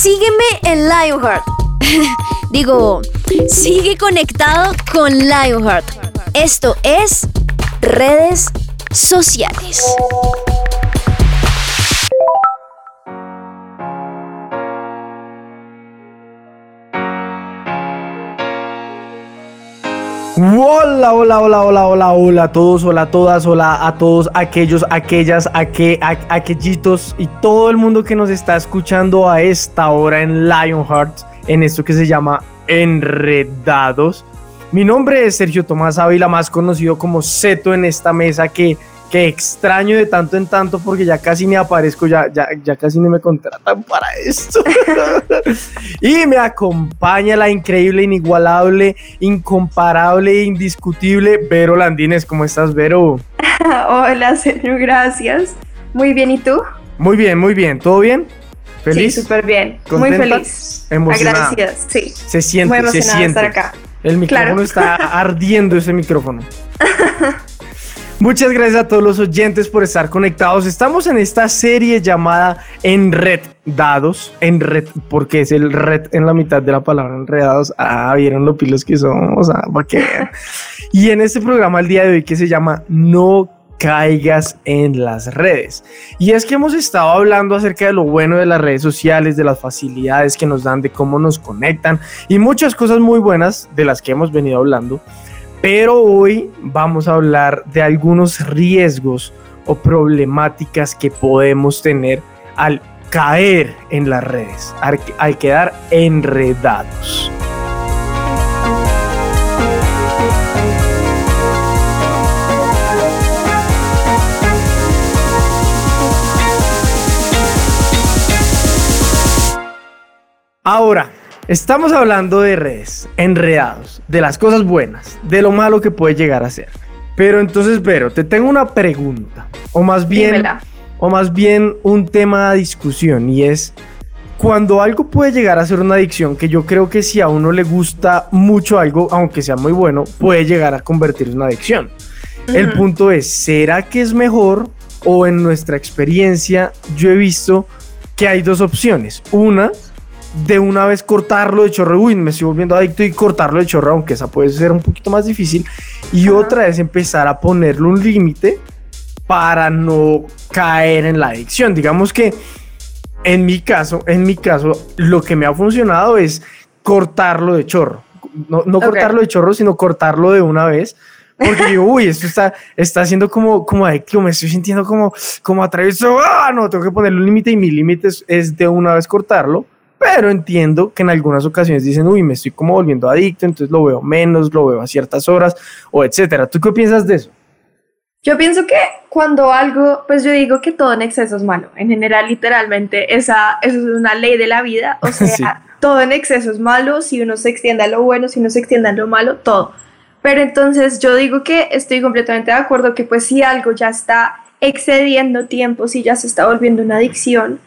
Sígueme en Lionheart. Digo, sigue conectado con Lionheart. Esto es redes sociales. Hola, hola, hola, hola, hola, hola a todos, hola a todas, hola a todos aquellos, aquellas, aqu aquellitos y todo el mundo que nos está escuchando a esta hora en Lionheart, en esto que se llama Enredados. Mi nombre es Sergio Tomás Ávila, más conocido como Seto en esta mesa que que extraño de tanto en tanto porque ya casi me aparezco, ya, ya, ya casi ni me contratan para esto. y me acompaña la increíble, inigualable, incomparable, indiscutible Vero Landines. ¿Cómo estás, Vero? Hola, señor, gracias. Muy bien, ¿y tú? Muy bien, muy bien. ¿Todo bien? ¿Feliz? Sí, súper bien. Muy feliz. Emocionada. Gracias, sí. Se siente, muy se siente. Estar acá. El micrófono está ardiendo ese micrófono. Muchas gracias a todos los oyentes por estar conectados. Estamos en esta serie llamada Enredados. Enred, porque es el red en la mitad de la palabra enredados. Ah, vieron lo pilos que somos. Ah, para que Y en este programa el día de hoy que se llama No caigas en las redes. Y es que hemos estado hablando acerca de lo bueno de las redes sociales, de las facilidades que nos dan, de cómo nos conectan y muchas cosas muy buenas de las que hemos venido hablando. Pero hoy vamos a hablar de algunos riesgos o problemáticas que podemos tener al caer en las redes, al, quedar enredados. Ahora, Estamos hablando de redes, enredados, de las cosas buenas, de lo malo que puede llegar a ser. Pero entonces, Vero, te tengo una pregunta, o más bien, o más bien un tema de discusión, y es cuando algo puede llegar a ser una adicción, que yo creo que si a uno le gusta mucho algo, aunque sea muy bueno, puede llegar a convertirse en una adicción. El punto es, ¿será que es mejor o en nuestra experiencia yo he visto que hay dos opciones? Una de una vez cortarlo de chorro, uy, me estoy volviendo adicto y cortarlo de chorro, aunque esa puede ser un poquito más difícil. Y otra es empezar a ponerle un límite para no caer en la adicción. Digamos que en mi caso, en mi caso, lo que me ha funcionado es cortarlo de chorro. No, no cortarlo de chorro, sino cortarlo de una vez. Porque digo, uy, esto está, está haciendo como, como adictivo, me estoy sintiendo como, como atravieso. Ah, no, tengo que ponerle un límite y mi límite es de una vez cortarlo pero entiendo que en algunas ocasiones dicen, uy, me estoy como volviendo adicto, entonces lo veo menos, lo veo a ciertas horas, o etcétera. ¿Tú qué piensas de eso? Yo pienso que cuando algo, pues yo digo que todo en exceso es malo. En general, literalmente, esa, eso es una ley de la vida. O sea, todo en exceso es malo. Si uno se extiende a lo bueno, si uno se extiende a lo malo, todo. Pero entonces yo digo que estoy completamente de acuerdo que pues si algo ya está excediendo tiempo, si ya se está volviendo una adicción,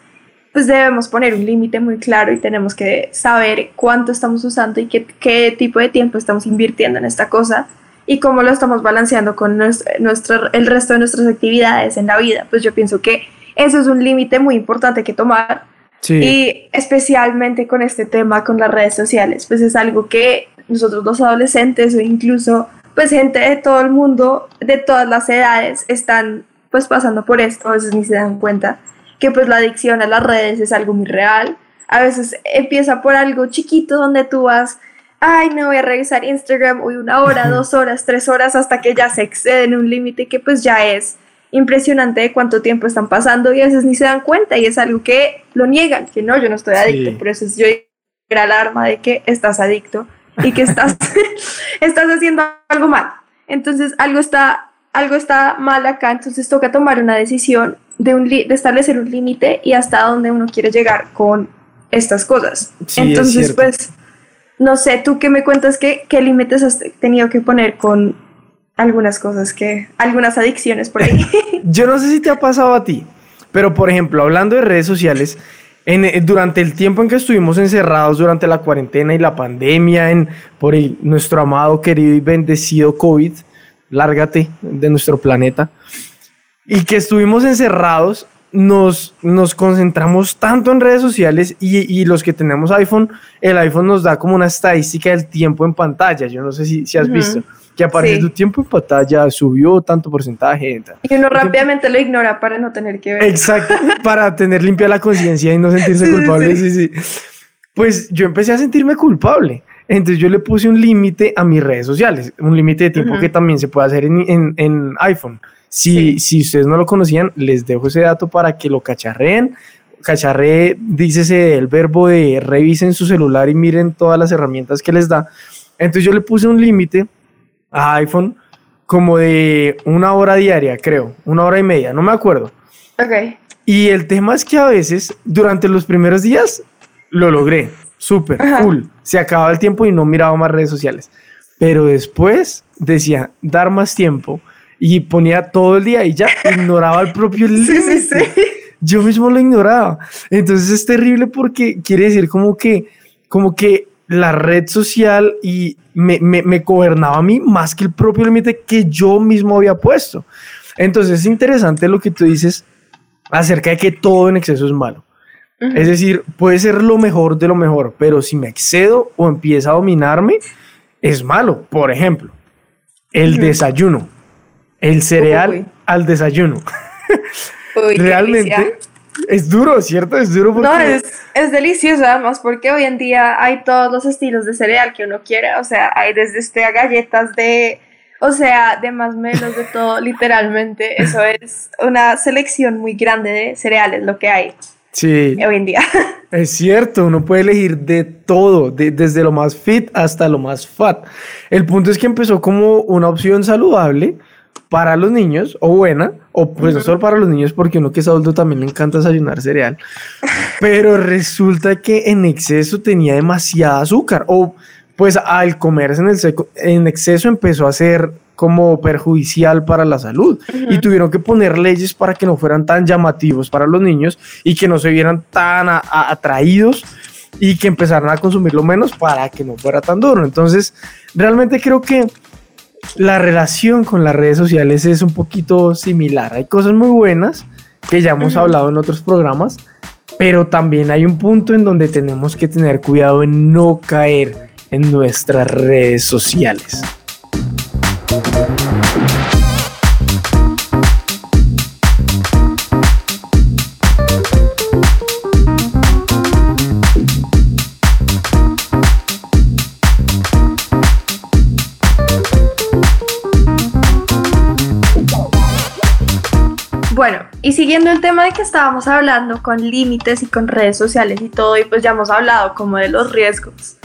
pues debemos poner un límite muy claro y tenemos que saber cuánto estamos usando y qué, qué, tipo de tiempo estamos invirtiendo en esta cosa y cómo lo estamos balanceando con nuestro, el resto de nuestras actividades en la vida. Pues yo pienso que eso es un límite muy importante que tomar y especialmente con este tema, con las redes sociales, pues es algo que nosotros los adolescentes o incluso pues gente de todo el mundo, de todas las edades, están pues pasando por esto, a veces ni se dan cuenta que pues la adicción a las redes es algo muy real. A veces empieza por algo chiquito donde tú vas, ay, no voy a revisar Instagram hoy una hora, dos horas, tres horas, hasta que ya se excede en un límite que pues ya es impresionante de cuánto tiempo están pasando y a veces ni se dan cuenta y es algo que lo niegan, que no, yo no estoy adicto, por eso es yo era alarma de que estás adicto y que estás, estás haciendo algo mal. Entonces algo está, algo está mal acá, entonces toca tomar una decisión de, un de establecer un límite y hasta dónde uno quiere llegar con estas cosas. Entonces, pues, no sé, tú qué me cuentas, qué, qué límites has tenido que poner con algunas cosas que, algunas adicciones por ahí. Yo no sé si te ha pasado a ti, pero por ejemplo, hablando de redes sociales, en, eh, durante el tiempo en que estuvimos encerrados durante la cuarentena y la pandemia, en, por nuestro amado, querido y bendecido COVID, lárgate de nuestro planeta y que estuvimos encerrados, nos, nos concentramos tanto en redes sociales y, los que tenemos iPhone, el iPhone nos da como una estadística del tiempo en pantalla. Yo no sé si, si has visto que aparece tu tiempo en pantalla subió tanto porcentaje. Y uno rápidamente lo ignora para no tener que ver. Exacto, para tener limpia la conciencia y no sentirse culpable. Sí, sí. Pues yo empecé a sentirme culpable. Entonces yo le puse un límite a mis redes sociales, un límite de tiempo que también se puede hacer en, en iPhone. Si, si ustedes no lo conocían, les dejo ese dato para que lo cacharreen. Cacharre, dícese el verbo de revisen su celular y miren todas las herramientas que les da. Entonces yo le puse un límite a iPhone como de una hora diaria, creo, una hora y media, no me acuerdo. Ok. Y el tema es que a veces, durante los primeros días, lo logré, súper, cool. Se acababa el tiempo y no miraba más redes sociales. Pero después decía, dar más tiempo y ponía todo el día y ya ignoraba el propio límite. Sí, sí, Yo mismo lo ignoraba. Entonces es terrible porque quiere decir como que, como que la red social y me, me, me gobernaba a mí más que el propio límite que yo mismo había puesto. Entonces es interesante lo que tú dices acerca de que todo en exceso es malo. Es decir, puede ser lo mejor de lo mejor, pero si me excedo o empieza a dominarme, es malo. Por ejemplo, el desayuno. El cereal al desayuno. Realmente es duro, ¿cierto? Es duro porque... No, es, es, delicioso además porque hoy en día hay todos los estilos de cereal que uno quiere. O sea, hay desde este a galletas de... O sea, de más menos de todo, literalmente. Eso es una selección muy grande de cereales, lo que hay. Sí. Hoy en día. Es cierto, uno puede elegir de todo, desde lo más fit hasta lo más fat. El punto es que empezó como una opción saludable para los niños, o buena, o pues no solo para los niños, porque uno que es adulto también le encanta desayunar cereal, pero resulta que en exceso tenía demasiada azúcar, o pues al comerse en, el seco, en exceso empezó a ser como perjudicial para la salud. Y tuvieron que poner leyes para que no fueran tan llamativos para los niños y que no se vieran tan atraídos y que empezaran a consumirlo menos para que no fuera tan duro. Entonces, realmente creo que la relación con las redes sociales es un poquito similar. Hay cosas muy buenas que ya hemos hablado en otros programas, pero también hay un punto en donde tenemos que tener cuidado en no caer en nuestras redes sociales. Y siguiendo el tema de que estábamos hablando con límites y con redes sociales y todo, y pues ya hemos hablado como de los riesgos.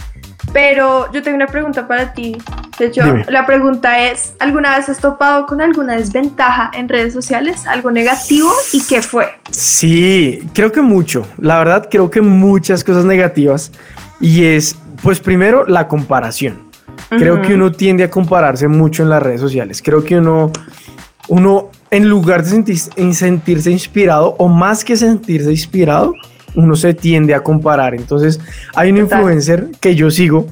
Pero yo tengo una pregunta para ti. De hecho, la pregunta es, ¿alguna vez has topado con alguna desventaja en redes sociales? ¿Algo negativo? ¿Y qué fue? Sí, creo que mucho. La verdad, creo que muchas cosas negativas. Y es, pues primero, la comparación. Creo que uno tiende a compararse mucho en las redes sociales. Creo que uno, uno en lugar de sentirse inspirado o más que sentirse inspirado, uno se tiende a comparar. Entonces, hay un influencer que yo sigo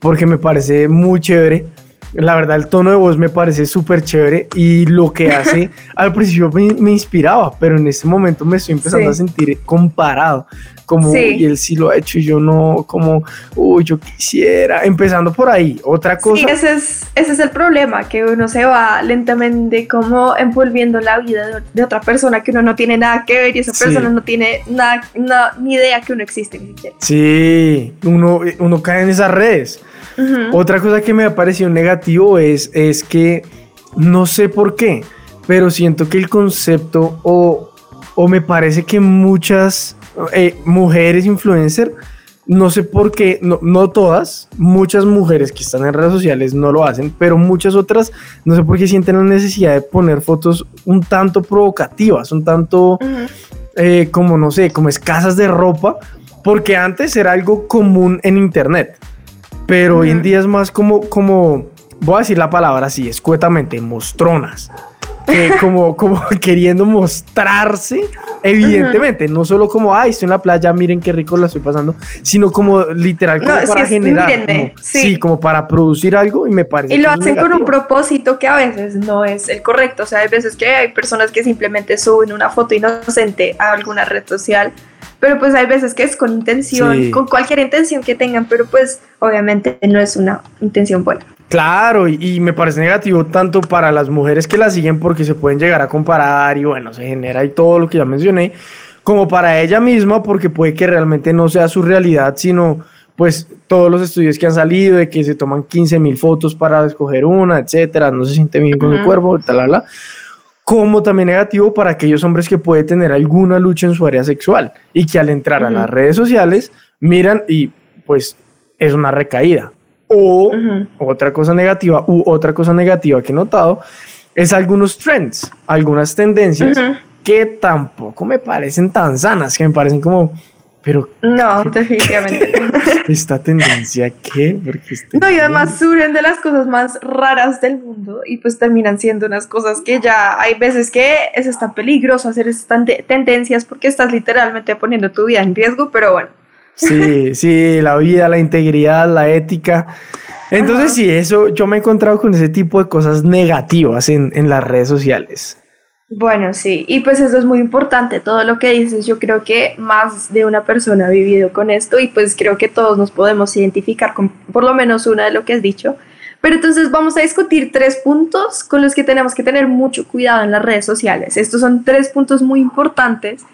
porque me parece muy chévere. La verdad, el tono de voz me parece súper chévere y lo que hace al principio me, inspiraba, pero en este momento me estoy empezando a sentir comparado como, y él sí lo ha hecho y yo no, como, uy, yo quisiera, empezando por ahí, otra cosa. Sí, ese es, ese es el problema, que uno se va lentamente como envolviendo la vida de, otra persona que uno no tiene nada que ver y esa persona no tiene nada, ni idea que uno existe. Sí, uno, uno cae en esas redes. Otra cosa que me ha parecido negativo es, es que no sé por qué, pero siento que el concepto o, o me parece que muchas eh, mujeres influencer, no sé por qué, no, no, todas, muchas mujeres que están en redes sociales no lo hacen, pero muchas otras, no sé por qué sienten la necesidad de poner fotos un tanto provocativas, un tanto, eh, como no sé, como escasas de ropa, porque antes era algo común en internet, pero hoy en día es más como, como, voy a decir la palabra así, escuetamente, mostronas. como, como queriendo mostrarse, evidentemente, no solo como, ay, estoy en la playa, miren qué rico la estoy pasando, sino como literal como para generar, sí. como para producir algo y me parece. Y lo hacen con un propósito que a veces no es el correcto, o sea, hay veces que hay personas que simplemente suben una foto inocente a alguna red social pero pues hay veces que es con intención, con cualquier intención que tengan, pero pues obviamente no es una intención buena. Claro, y, me parece negativo tanto para las mujeres que la siguen porque se pueden llegar a comparar y bueno, se genera y todo lo que ya mencioné, como para ella misma porque puede que realmente no sea su realidad, sino pues todos los estudios que han salido de que se toman 15 mil fotos para escoger una, etcétera, no se siente bien con el cuerpo, tal, tal, tal como también negativo para aquellos hombres que puede tener alguna lucha en su área sexual y que al entrar a las redes sociales miran y pues es una recaída. O otra cosa negativa, u otra cosa negativa que he notado es algunos trends, algunas tendencias que tampoco me parecen tan sanas, que me parecen como pero. No, definitivamente. ¿Esta tendencia qué? Porque no, y además suben de las cosas más raras del mundo y pues terminan siendo unas cosas que ya hay veces que es tan peligroso hacer estas tendencias porque estás literalmente poniendo tu vida en riesgo, pero bueno. Sí, sí, la vida, la integridad, la ética. Entonces, sí, eso yo me he encontrado con ese tipo de cosas negativas en, en las redes sociales. Bueno, sí, y pues eso es muy importante, todo lo que dices, yo creo que más de una persona ha vivido con esto y pues creo que todos nos podemos identificar con por lo menos una de lo que has dicho. Pero entonces vamos a discutir tres puntos con los que tenemos que tener mucho cuidado en las redes sociales. Estos son tres puntos muy importantes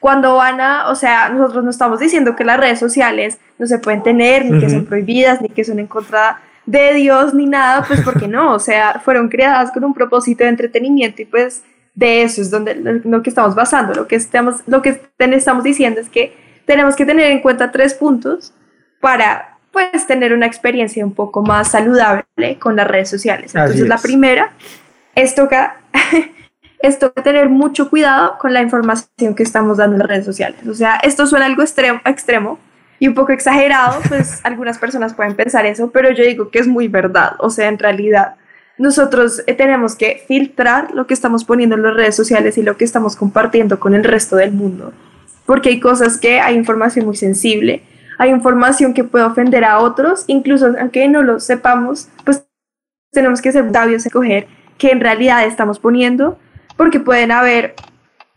cuando van a, o sea, nosotros no estamos diciendo que las redes sociales no se pueden tener, ni que son prohibidas, ni que son en contra de Dios, ni nada, pues porque no, o sea, fueron creadas con un propósito de entretenimiento y pues de eso es donde lo que estamos basando, lo que estamos, lo que estamos diciendo es que tenemos que tener en cuenta tres puntos para pues tener una experiencia un poco más saludable con las redes sociales. Entonces la primera es toca es toca tener mucho cuidado con la información que estamos dando en las redes sociales. O sea, esto suena algo extremo, extremo y un poco exagerado, pues algunas personas pueden pensar eso, pero yo digo que es muy verdad. O sea, en realidad nosotros eh, tenemos que filtrar lo que estamos poniendo en las redes sociales y lo que estamos compartiendo con el resto del mundo. Porque hay cosas que hay información muy sensible, hay información que puede ofender a otros, incluso aunque no lo sepamos, pues tenemos que ser sabios escoger qué en realidad estamos poniendo, porque pueden haber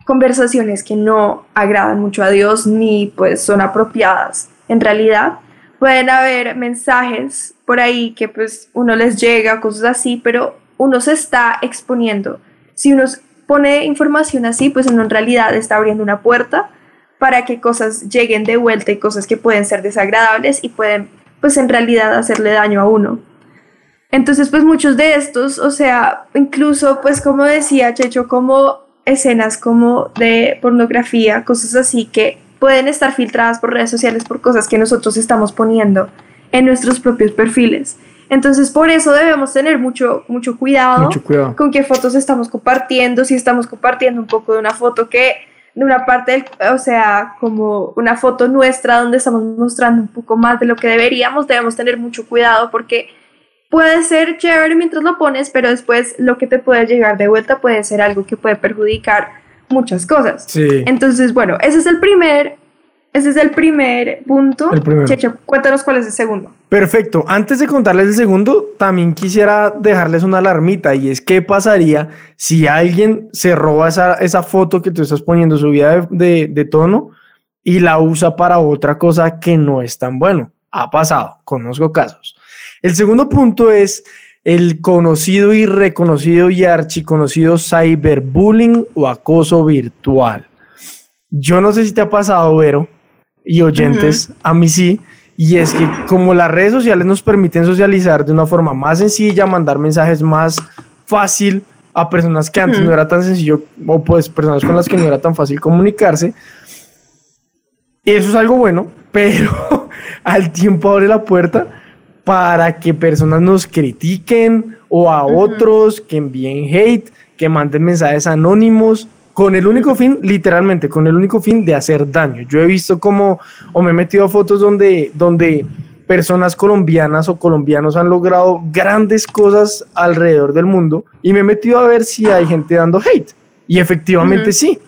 conversaciones que no agradan mucho a Dios ni pues son apropiadas en realidad pueden haber mensajes por ahí que pues uno les llega, cosas así, pero uno se está exponiendo. Si uno pone información así, pues uno en realidad está abriendo una puerta para que cosas lleguen de vuelta y cosas que pueden ser desagradables y pueden pues en realidad hacerle daño a uno. Entonces pues muchos de estos, o sea, incluso pues como decía Checho, como escenas como de pornografía, cosas así que pueden estar filtradas por redes sociales por cosas que nosotros estamos poniendo en nuestros propios perfiles. Entonces, por eso debemos tener mucho, mucho cuidado, con qué fotos estamos compartiendo, si estamos compartiendo un poco de una foto que, de una parte, o sea, como una foto nuestra donde estamos mostrando un poco más de lo que deberíamos, debemos tener mucho cuidado porque puede ser chévere mientras lo pones, pero después lo que te puede llegar de vuelta puede ser algo que puede perjudicar muchas cosas. Sí. Entonces, bueno, ese es el primer, ese es el primer punto. El Checho, cuéntanos cuál es el segundo. Perfecto. Antes de contarles el segundo, también quisiera dejarles una alarmita y es qué pasaría si alguien se roba esa, esa foto que tú estás poniendo subida de, de tono y la usa para otra cosa que no es tan bueno. Ha pasado, conozco casos. El segundo punto es el conocido y reconocido y archiconocido cyberbullying o acoso virtual. Yo no sé si te ha pasado, Vero, y oyentes, a mí sí, y es que como las redes sociales nos permiten socializar de una forma más sencilla, mandar mensajes más fácil a personas que antes no era tan sencillo, o pues personas con las que no era tan fácil comunicarse, eso es algo bueno, pero al tiempo abre la puerta para que personas nos critiquen o a otros que envíen hate, que manden mensajes anónimos, con el único fin, literalmente, con el único fin de hacer daño. Yo he visto como, o me he metido a fotos donde, donde personas colombianas o colombianos han logrado grandes cosas alrededor del mundo y me he metido a ver si hay gente dando hate. Y efectivamente sí.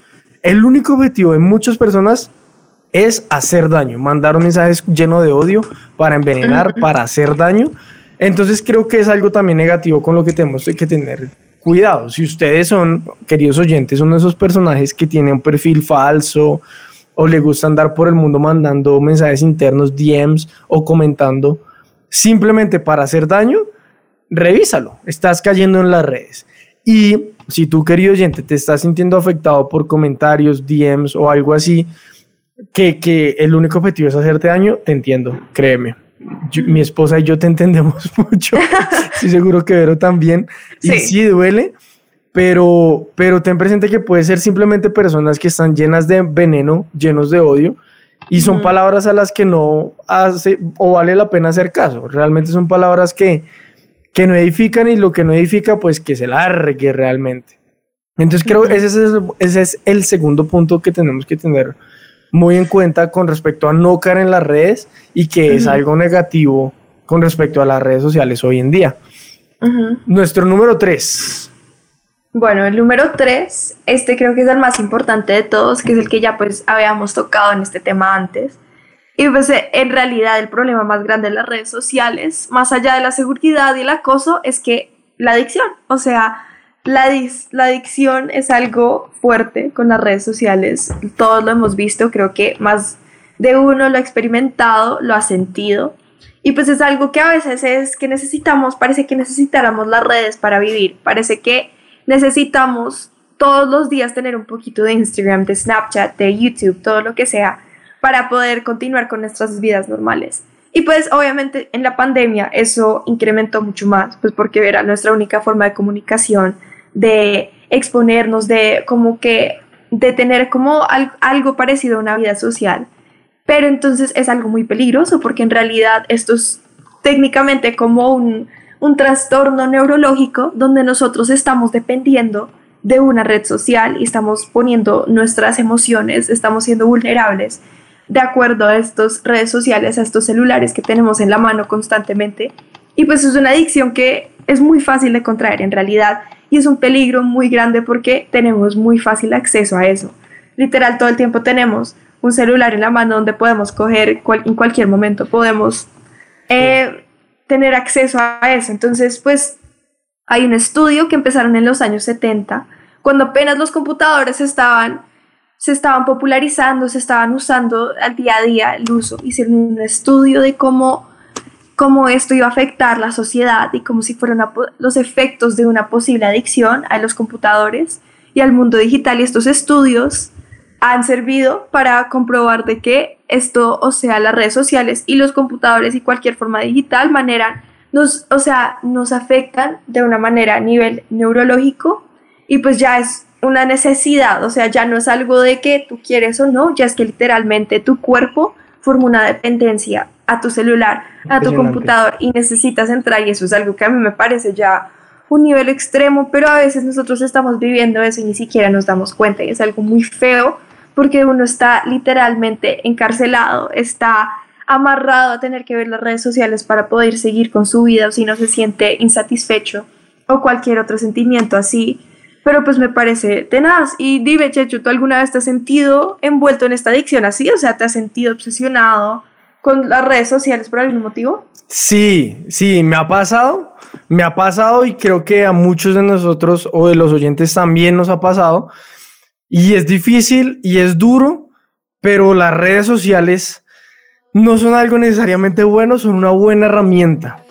El único objetivo de muchas personas es hacer daño, mandar un mensaje lleno de odio para envenenar, para hacer daño. Entonces creo que es algo también negativo con lo que tenemos que tener cuidado. Si ustedes son, queridos oyentes, uno de esos personajes que tiene un perfil falso o le gusta andar por el mundo mandando mensajes internos, DMs o comentando simplemente para hacer daño, revísalo. Estás cayendo en las redes. Y si tú, querido oyente, te estás sintiendo afectado por comentarios, DMs o algo así, que, que el único objetivo es hacerte daño, te entiendo, créeme. mi esposa y yo te entendemos mucho. Estoy seguro que Vero también. Y sí duele, pero, pero ten presente que puede ser simplemente personas que están llenas de veneno, llenos de odio, y son palabras a las que no hace o vale la pena hacer caso. Realmente son palabras que, que no edifican y lo que no edifica, pues que se largue realmente. Entonces creo que ese es, ese es el segundo punto que tenemos que tener muy en cuenta con respecto a no caer en las redes y que es algo negativo con respecto a las redes sociales hoy en día. Nuestro número tres. Bueno, el número tres, este creo que es el más importante de todos, que es el que ya pues habíamos tocado en este tema antes. Y pues en realidad el problema más grande de las redes sociales, más allá de la seguridad y el acoso, es que la adicción, o sea, la, la adicción es algo fuerte con las redes sociales, todos lo hemos visto, creo que más de uno lo ha experimentado, lo ha sentido. Y pues es algo que a veces es que necesitamos, parece que necesitáramos las redes para vivir, parece que necesitamos todos los días tener un poquito de Instagram, de Snapchat, de YouTube, todo lo que sea, para poder continuar con nuestras vidas normales. Y pues obviamente en la pandemia eso incrementó mucho más, pues porque era nuestra única forma de comunicación, de exponernos, de como que, de tener como algo parecido a una vida social. Pero entonces es algo muy peligroso porque en realidad esto es técnicamente como un, un trastorno neurológico donde nosotros estamos dependiendo de una red social y estamos poniendo nuestras emociones, estamos siendo vulnerables de acuerdo a estas redes sociales, a estos celulares que tenemos en la mano constantemente. Y pues es una adicción que es muy fácil de contraer en realidad y es un peligro muy grande porque tenemos muy fácil acceso a eso. Literal, todo el tiempo tenemos un celular en la mano donde podemos coger en cualquier momento, podemos eh, tener acceso a eso. Entonces, pues hay un estudio que empezaron en los años 70, cuando apenas los computadores estaban, se estaban popularizando, se estaban usando al día a día el uso. Hicieron un estudio de cómo cómo esto iba a afectar la sociedad y como si fueran los efectos de una posible adicción a los computadores y al mundo digital. Y estos estudios han servido para comprobar de que esto, o sea, las redes sociales y los computadores y cualquier forma digital manera nos, o sea, nos afectan de una manera a nivel neurológico y pues ya es una necesidad, o sea, ya no es algo de que tú quieres o no, ya es que literalmente tu cuerpo forma una dependencia a tu celular, a tu computador y necesitas entrar y eso es algo que a mí me parece ya un nivel extremo, pero a veces nosotros estamos viviendo eso y ni siquiera nos damos cuenta y es algo muy feo porque uno está literalmente encarcelado, está amarrado a tener que ver las redes sociales para poder seguir con su vida o si no se siente insatisfecho o cualquier otro sentimiento así. Pero pues me parece tenaz. Y dime, Checho, ¿tú alguna vez te has sentido envuelto en esta adicción así? O sea, ¿te has sentido obsesionado con las redes sociales por algún motivo? Sí, sí, me ha pasado, me ha pasado y creo que a muchos de nosotros o de los oyentes también nos ha pasado. Y es difícil y es duro, pero las redes sociales no son algo necesariamente bueno, son una buena herramienta.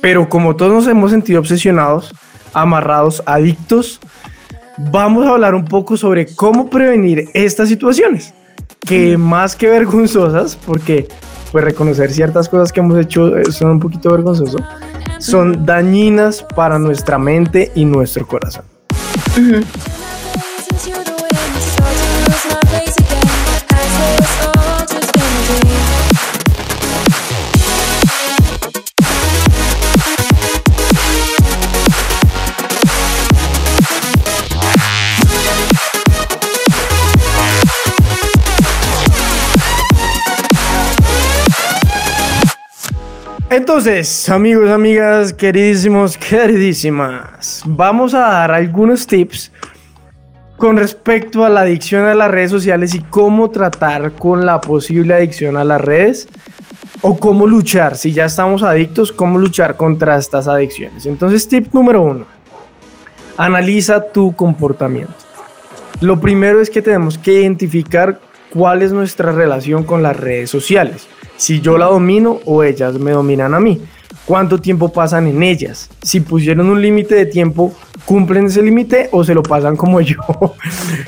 Pero como todos nos hemos sentido obsesionados, amarrados, adictos, vamos a hablar un poco sobre cómo prevenir estas situaciones que más que vergonzosas, porque pues reconocer ciertas cosas que hemos hecho eh, son un poquito vergonzosos, son dañinas para nuestra mente y nuestro corazón. Entonces, amigos, amigas, queridísimos, queridísimas, vamos a dar algunos tips con respecto a la adicción a las redes sociales y cómo tratar con la posible adicción a las redes o cómo luchar, si ya estamos adictos, cómo luchar contra estas adicciones. Entonces, tip número uno, analiza tu comportamiento. Lo primero es que tenemos que identificar cuál es nuestra relación con las redes sociales. Si yo la domino o ellas me dominan a mí. ¿Cuánto tiempo pasan en ellas? Si pusieron un límite de tiempo, ¿cumplen ese límite o se lo pasan como yo?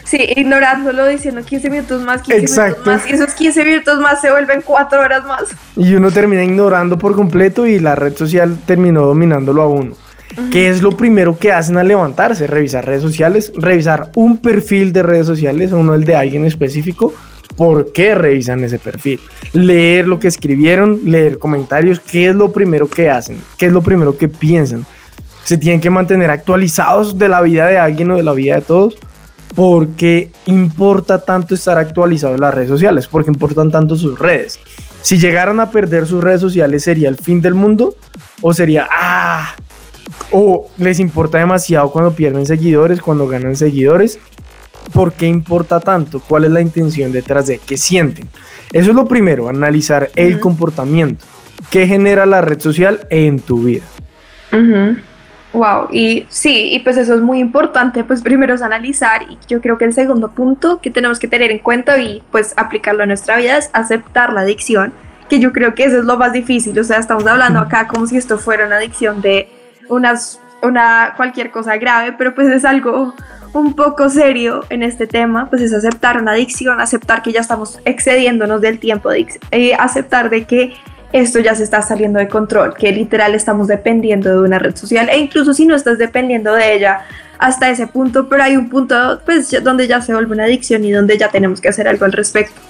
Sí, ignorándolo, diciendo 15 minutos más, 15 Exacto. minutos más. Y esos 15 minutos más se vuelven 4 horas más. Y uno termina ignorando por completo y la red social terminó dominándolo a uno. ¿Qué es lo primero que hacen al levantarse? Revisar redes sociales, revisar un perfil de redes sociales, uno el de alguien específico, por qué revisan ese perfil, leer lo que escribieron, leer comentarios, qué es lo primero que hacen, qué es lo primero que piensan. Se tienen que mantener actualizados de la vida de alguien o de la vida de todos. porque importa tanto estar actualizado en las redes sociales? Porque importan tanto sus redes? Si llegaran a perder sus redes sociales, ¿sería el fin del mundo? ¿O sería, ah, o les importa demasiado cuando pierden seguidores, cuando ganan seguidores? ¿Por qué importa tanto? ¿Cuál es la intención detrás de qué sienten? Eso es lo primero, analizar el comportamiento. ¿Qué genera la red social en tu vida? Wow, y sí, y pues eso es muy importante, pues primero es analizar y yo creo que el segundo punto que tenemos que tener en cuenta y pues aplicarlo a nuestra vida es aceptar la adicción, que yo creo que eso es lo más difícil, o sea, estamos hablando acá como si esto fuera una adicción de unas, una cualquier cosa grave, pero pues es algo un poco serio en este tema, pues es aceptar una adicción, aceptar que ya estamos excediéndonos del tiempo, de, aceptar de que esto ya se está saliendo de control, que literal estamos dependiendo de una red social e incluso si no estás dependiendo de ella hasta ese punto, pero hay un punto pues donde ya se vuelve una adicción y donde ya tenemos que hacer algo al respecto.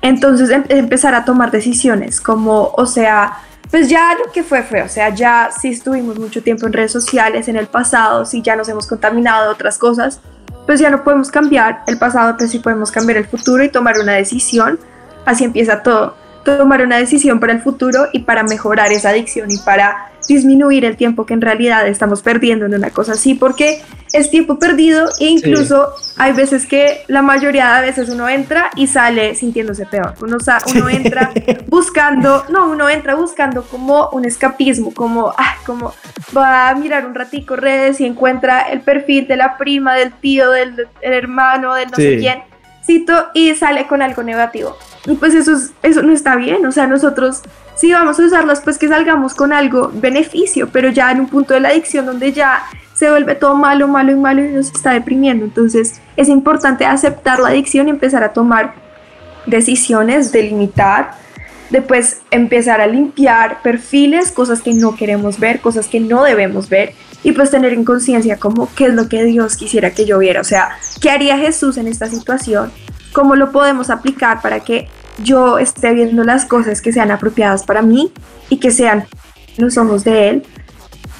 Entonces em, empezar a tomar decisiones como, o sea, pues ya lo que fue fue, o sea, ya si estuvimos mucho tiempo en redes sociales en el pasado, si ya nos hemos contaminado de otras cosas, pues ya no podemos cambiar el pasado, pero sí podemos cambiar el futuro y tomar una decisión. Así empieza todo. Tomar una decisión para el futuro y para mejorar esa adicción y para disminuir el tiempo que en realidad estamos perdiendo en una cosa así, porque es tiempo perdido e incluso hay veces que la mayoría de veces uno entra y sale sintiéndose peor. Uno, uno entra buscando, no, uno entra buscando como un escapismo, como, ah, como va a mirar un ratico redes y encuentra el perfil de la prima, del tío, del, hermano, del no sé quién, cito, y sale con algo negativo. Y pues eso, eso no está bien, o sea, nosotros sí vamos a usarlas, pues que salgamos con algo beneficio, pero ya en un punto de la adicción donde ya se vuelve todo malo, malo y malo y nos está deprimiendo. Entonces es importante aceptar la adicción y empezar a tomar decisiones, delimitar, después empezar a limpiar perfiles, cosas que no queremos ver, cosas que no debemos ver y pues tener en conciencia como qué es lo que Dios quisiera que yo viera, o sea, qué haría Jesús en esta situación, cómo lo podemos aplicar para que yo esté viendo las cosas que sean apropiadas para mí y que sean los ojos de Él.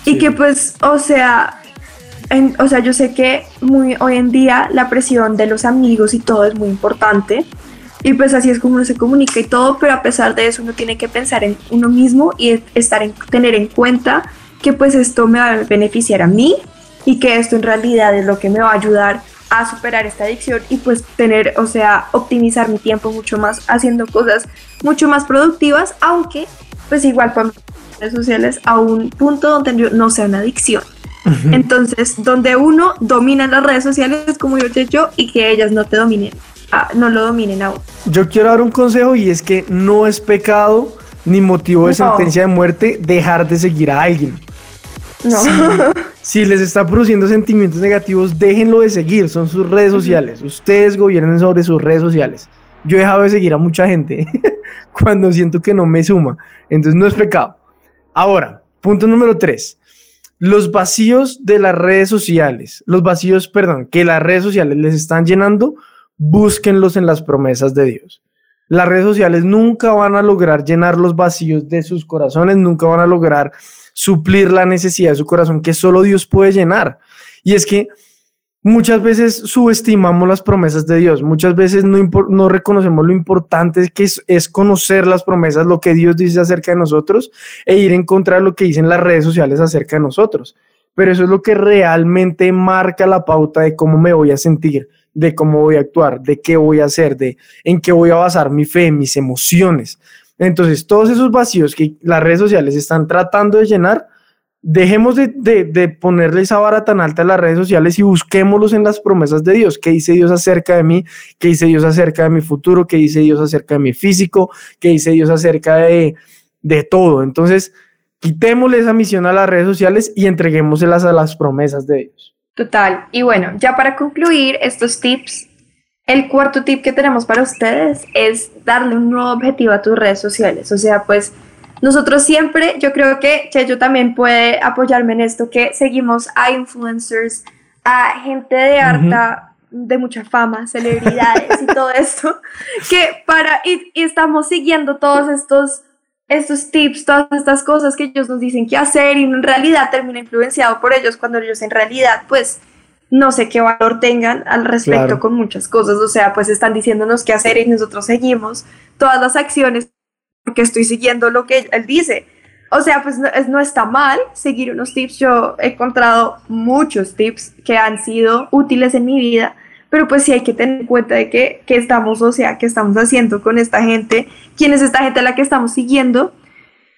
Y que pues, o sea, o sea, yo sé que muy, hoy en día la presión de los amigos y todo es muy importante. Y pues así es como uno se comunica y todo, pero a pesar de eso uno tiene que pensar en uno mismo y estar en, tener en cuenta que pues esto me va a beneficiar a mí y que esto en realidad es lo que me va a ayudar a superar esta adicción y pues tener, o sea, optimizar mi tiempo mucho más haciendo cosas mucho más productivas, aunque pues igual con redes sociales a un punto donde no sea una adicción. Entonces, donde uno domina las redes sociales como yo he yo y que ellas no te dominen, ah, no lo dominen aún. Yo quiero dar un consejo y es que no es pecado ni motivo de sentencia de muerte dejar de seguir a alguien. No. Si, les está produciendo sentimientos negativos, déjenlo de seguir. Son sus redes sociales. Ustedes gobiernen sobre sus redes sociales. Yo he dejado de seguir a mucha gente cuando siento que no me suma. Entonces no es pecado. Ahora, punto número tres. Los vacíos de las redes sociales, los vacíos, perdón, que las redes sociales les están llenando, búsquenlos en las promesas de Dios. Las redes sociales nunca van a lograr llenar los vacíos de sus corazones, nunca van a lograr suplir la necesidad de su corazón que solo Dios puede llenar. Y es que muchas veces subestimamos las promesas de Dios, muchas veces no, no reconocemos lo importante que es, es, conocer las promesas, lo que Dios dice acerca de nosotros e ir en contra de lo que dicen las redes sociales acerca de nosotros. Pero eso es lo que realmente marca la pauta de cómo me voy a sentir, de cómo voy a actuar, de qué voy a hacer, de en qué voy a basar mi fe, mis emociones. Entonces, todos esos vacíos que las redes sociales están tratando de llenar, dejemos de, ponerle esa vara tan alta a las redes sociales y busquémoslos en las promesas de Dios. ¿Qué dice Dios acerca de mí? ¿Qué dice Dios acerca de mi futuro? ¿Qué dice Dios acerca de mi físico? ¿Qué dice Dios acerca de, de todo? Entonces, quitémosle esa misión a las redes sociales y entreguémoselas a las promesas de Dios. Total. Y bueno, ya para concluir estos tips, el cuarto tip que tenemos para ustedes es darle un nuevo objetivo a tus redes sociales. O sea, pues nosotros siempre, yo creo que Checho también puede apoyarme en esto, que seguimos a influencers, a gente de harta, de mucha fama, celebridades y todo esto, que para, y, estamos siguiendo todos estos, estos tips, todas estas cosas que ellos nos dicen qué hacer y en realidad termina influenciado por ellos cuando ellos en realidad, pues, no sé qué valor tengan al respecto con muchas cosas, o sea, pues están diciéndonos qué hacer y nosotros seguimos todas las acciones porque estoy siguiendo lo que él dice. O sea, pues no, no, está mal seguir unos tips. Yo he encontrado muchos tips que han sido útiles en mi vida, pero pues sí hay que tener en cuenta de que, que estamos, o sea, que estamos haciendo con esta gente, quién es esta gente a la que estamos siguiendo.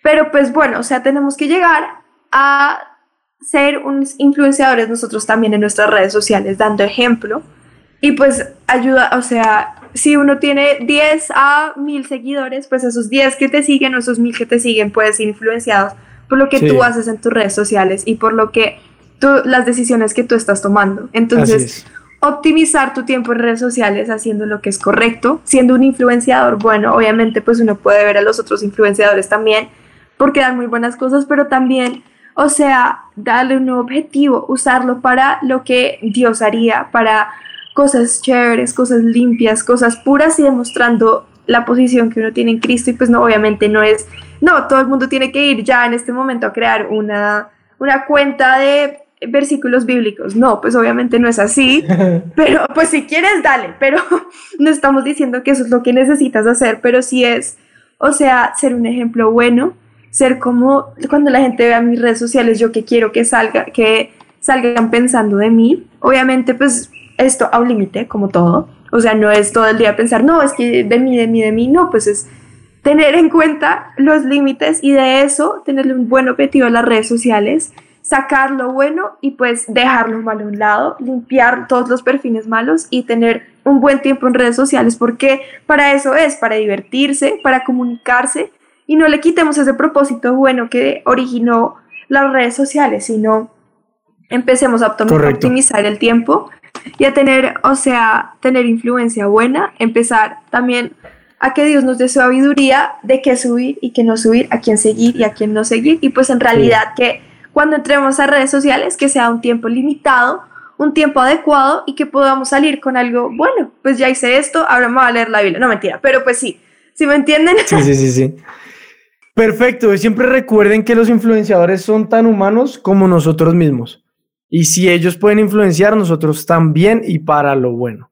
Pero pues bueno, o sea, tenemos que llegar a ser unos influenciadores nosotros también en nuestras redes sociales, dando ejemplo. Y pues ayuda, o sea, si uno tiene 10 a 1000 seguidores, pues esos 10 que te siguen o esos 1000 que te siguen pueden ser influenciados por lo que tú haces en tus redes sociales y por lo que tú, las decisiones que tú estás tomando. Entonces, optimizar tu tiempo en redes sociales haciendo lo que es correcto, siendo un influenciador, bueno, obviamente pues uno puede ver a los otros influenciadores también porque dan muy buenas cosas, pero también, o sea, darle un objetivo, usarlo para lo que Dios haría, para cosas chéveres, cosas limpias, cosas puras y demostrando la posición que uno tiene en Cristo y pues no, obviamente no es, no, todo el mundo tiene que ir ya en este momento a crear una, una cuenta de versículos bíblicos. No, pues obviamente no es así, pero pues si quieres, dale, pero no estamos diciendo que eso es lo que necesitas hacer, pero sí es, o sea, ser un ejemplo bueno, ser como cuando la gente vea mis redes sociales, yo que quiero que salga, que salgan pensando de mí. Obviamente, pues esto a un límite, como todo. O sea, no es todo el día pensar, no, es que de mí, de mí, de mí, no, pues es tener en cuenta los límites y de eso tenerle un buen objetivo a las redes sociales, sacar lo bueno y pues dejar lo malo a un lado, limpiar todos los perfiles malos y tener un buen tiempo en redes sociales, porque para eso es, para divertirse, para comunicarse y no le quitemos ese propósito bueno que originó las redes sociales, sino empecemos a optimizar el tiempo y a tener, o sea, tener influencia buena, empezar también a que Dios nos dé sabiduría de qué subir y qué no subir, a quién seguir y a quién no seguir. Y pues en realidad que cuando entremos a redes sociales, que sea un tiempo limitado, un tiempo adecuado y que podamos salir con algo, bueno, pues ya hice esto, ahora me voy a leer la Biblia. No, mentira, pero pues sí, ¿sí me entienden? Sí, sí, sí, sí. Perfecto, siempre recuerden que los influenciadores son tan humanos como nosotros mismos. Y si ellos pueden influenciar, nosotros también y para lo bueno.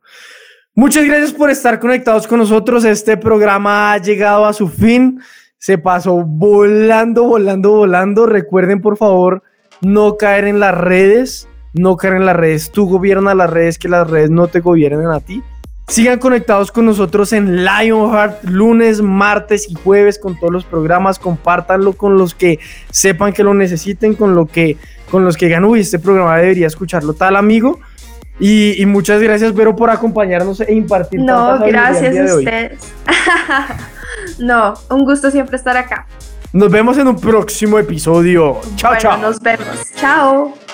Muchas gracias por estar conectados con nosotros. Este programa ha llegado a su fin. Se pasó volando, volando, volando. Recuerden, por favor, no caer en las redes. No caer en las redes. Tú gobierna las redes, que las redes no te gobiernen a ti. Sigan conectados con nosotros en Lionheart lunes, martes y jueves con todos los programas. Compártanlo con los que sepan que lo necesiten, con lo que con los que digan, uy, este programa debería escucharlo tal amigo. Y, muchas gracias, Vero, por acompañarnos e impartir. No, gracias a ustedes. no, un gusto siempre estar acá. Nos vemos en un próximo episodio. Chao, chao. Nos vemos. Chao.